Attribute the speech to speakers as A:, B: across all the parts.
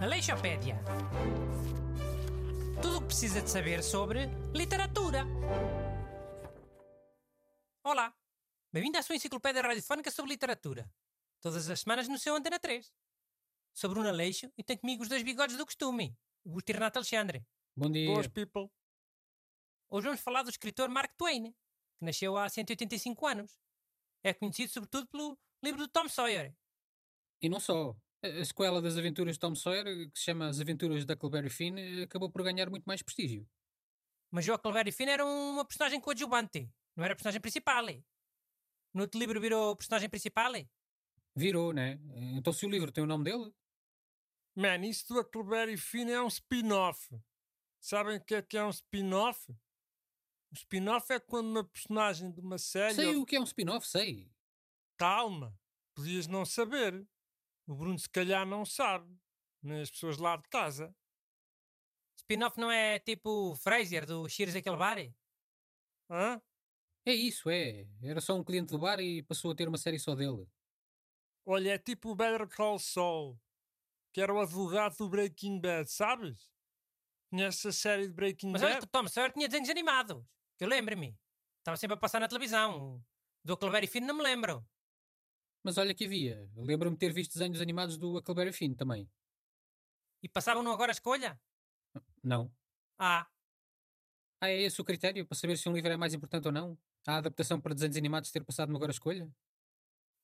A: Aleixopédia. Tudo o que precisa de saber sobre literatura. Olá, bem-vindo à sua enciclopédia radiofónica sobre literatura. Todas as semanas no seu Antena 3. Sou Bruno Aleixo e tenho comigo os dois bigodes do costume, Augusto e Renato Alexandre.
B: Bom dia.
C: Boas, people.
A: Hoje vamos falar do escritor Mark Twain, que nasceu há 185 anos. É conhecido sobretudo pelo livro do Tom Sawyer.
B: E não só. A sequela das aventuras de Tom Sawyer, que se chama As Aventuras da Huckleberry Finn, acabou por ganhar muito mais prestígio.
A: Mas o Huckleberry Finn era uma personagem coadjuvante, não era a personagem principal. No outro livro virou o personagem principal.
B: Virou, né? Então se o livro tem o nome dele,
C: Man, isso do Huckleberry Finn é um spin-off. Sabem o que é que é um spin-off? Um spin-off é quando uma personagem de uma série.
B: sei o que é um spin-off, sei.
C: Calma, podias não saber. O Bruno se calhar não sabe. Nem as pessoas lá de casa.
A: Spin-off não é tipo o Fraser do Cheers aquele bar?
C: Hã?
B: É isso, é. Era só um cliente do bar e passou a ter uma série só dele.
C: Olha, é tipo o Better Call Saul, que era o advogado do Breaking Bad, sabes? Conheces a série de Breaking
A: Mas
C: Bad?
A: que o Tom Sawyer tinha desenhos animados. que Eu lembro-me. Estava sempre a passar na televisão. Do Huckleberry Finn não me lembro.
B: Mas olha que havia. Lembro-me ter visto desenhos animados do Huckleberry Finn também.
A: E passavam no Agora Escolha?
B: Não.
A: Ah,
B: Ah, é esse o critério para saber se um livro é mais importante ou não? A adaptação para desenhos animados ter passado no Agora Escolha?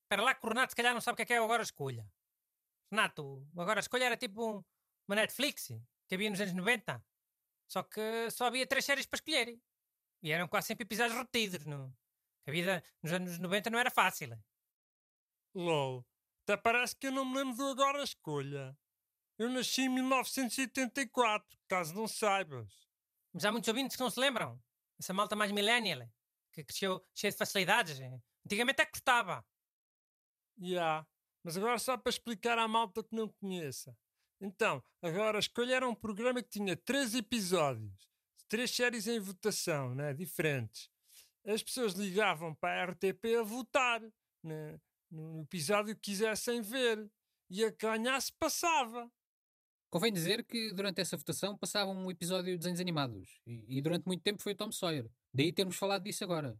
A: espera lá que o Renato se calhar não sabe o que é que é o Agora Escolha. Renato, o Agora Escolha era tipo um- uma Netflix que havia nos anos 90. Só que só havia três séries para escolher. E eram quase sempre episódios repetidos. No... A vida nos anos 90 não era fácil.
C: LOL. Até parece que eu não me lembro do Agora a Escolha. Eu nasci em 1984, caso não saibas.
A: Mas há muitos ouvintes que não se lembram. Essa malta mais millennial, que cresceu cheia de facilidades. Antigamente é que custava.
C: Ya. Mas agora só para explicar à malta que não conheça. Então, Agora a Escolha era um programa que tinha três episódios. Três séries em votação, né? Diferentes. As pessoas ligavam para a RTP a votar né? No episódio que quisessem ver. E a que ganhasse passava.
B: Convém dizer que durante essa votação passavam um episódio de desenhos animados. E, e durante muito tempo foi o Tom Sawyer. Daí termos falado disso agora.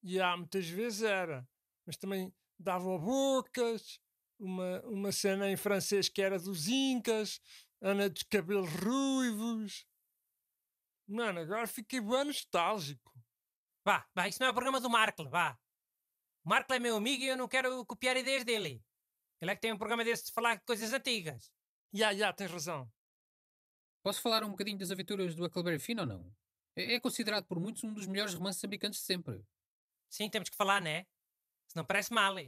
C: E há muitas vezes era. Mas também davam bocas, uma, uma cena em francês que era dos Incas, Ana dos cabelos ruivos. Mano, agora fiquei bem nostálgico.
A: Vá, vá, isso não é o programa do Markle, vá. O Markle é meu amigo e eu não quero copiar ideias dele. Ele é que tem um programa desse de falar de coisas antigas.
C: Ya, ya, tens razão.
B: Posso falar um bocadinho das aventuras do Huckleberry Finn ou não? É, é considerado por muitos um dos melhores romances americanos de sempre.
A: Sim, temos que falar, né? Senão parece mal. O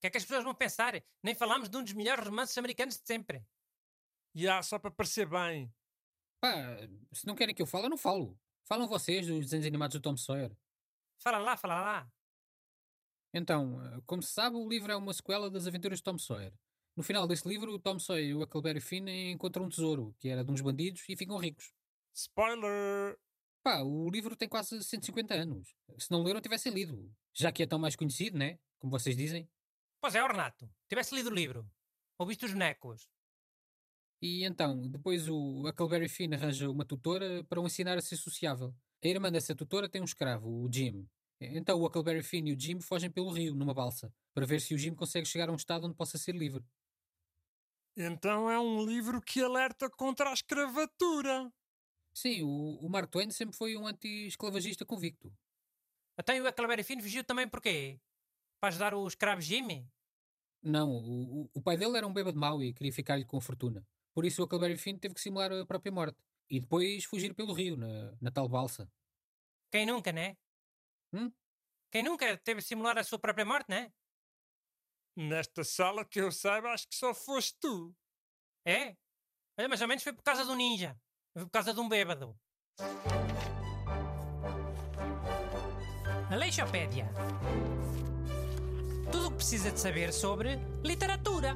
A: que é que as pessoas vão pensar? Nem falamos de um dos melhores romances americanos de sempre.
C: Ya, só para parecer bem.
B: Pá, se não querem que eu fale, eu não falo. Falam vocês dos desenhos animados do Tom Sawyer.
A: Fala lá, fala lá.
B: Então, eh, como se sabe, o livro é uma sequela das aventuras de Tom Sawyer. No final desse livro, o Tom Sawyer e o Huckleberry Finn encontram um tesouro, que era de uns bandidos, e ficam ricos.
C: Spoiler!
B: Pá, o livro tem quase 150 anos. Se não leram, tivessem lido. Já que é tão mais conhecido, né? Como vocês dizem.
A: Pois é, ó, Renato. Tivesse lido o livro. Ou visto os bonecos.
B: E então, depois o Huckleberry Finn arranja uma tutora para o ensinar a ser sociável. A irmã dessa tutora tem um escravo, o Jim. Então o Huckleberry Finn e o Jim fogem pelo rio, numa balsa, para ver se o Jim consegue chegar a um estado onde possa ser livre.
C: Então é um livro que alerta contra a escravatura.
B: Sim, o, o Mark Twain sempre foi um anti-esclavagista convicto.
A: Até o Huckleberry Finn fugiu também porquê? Para ajudar o escravo Jimmy?
B: Não, o, o- o pai dele era um bêbado mau e queria ficar-lhe com fortuna. Por isso o Huckleberry Finn teve que simular a própria morte. E depois fugir pelo rio, na, na tal balsa.
A: Quem nunca, né?
B: Hum?
A: Quem nunca teve de simular a sua própria morte, né?
C: Nesta sala que eu saiba, acho que só foste tu.
A: É? Olha, mais ou menos foi por causa do ninja. Foi por causa de um bêbado. Aleixopédia. Tudo o que precisa de saber sobre literatura.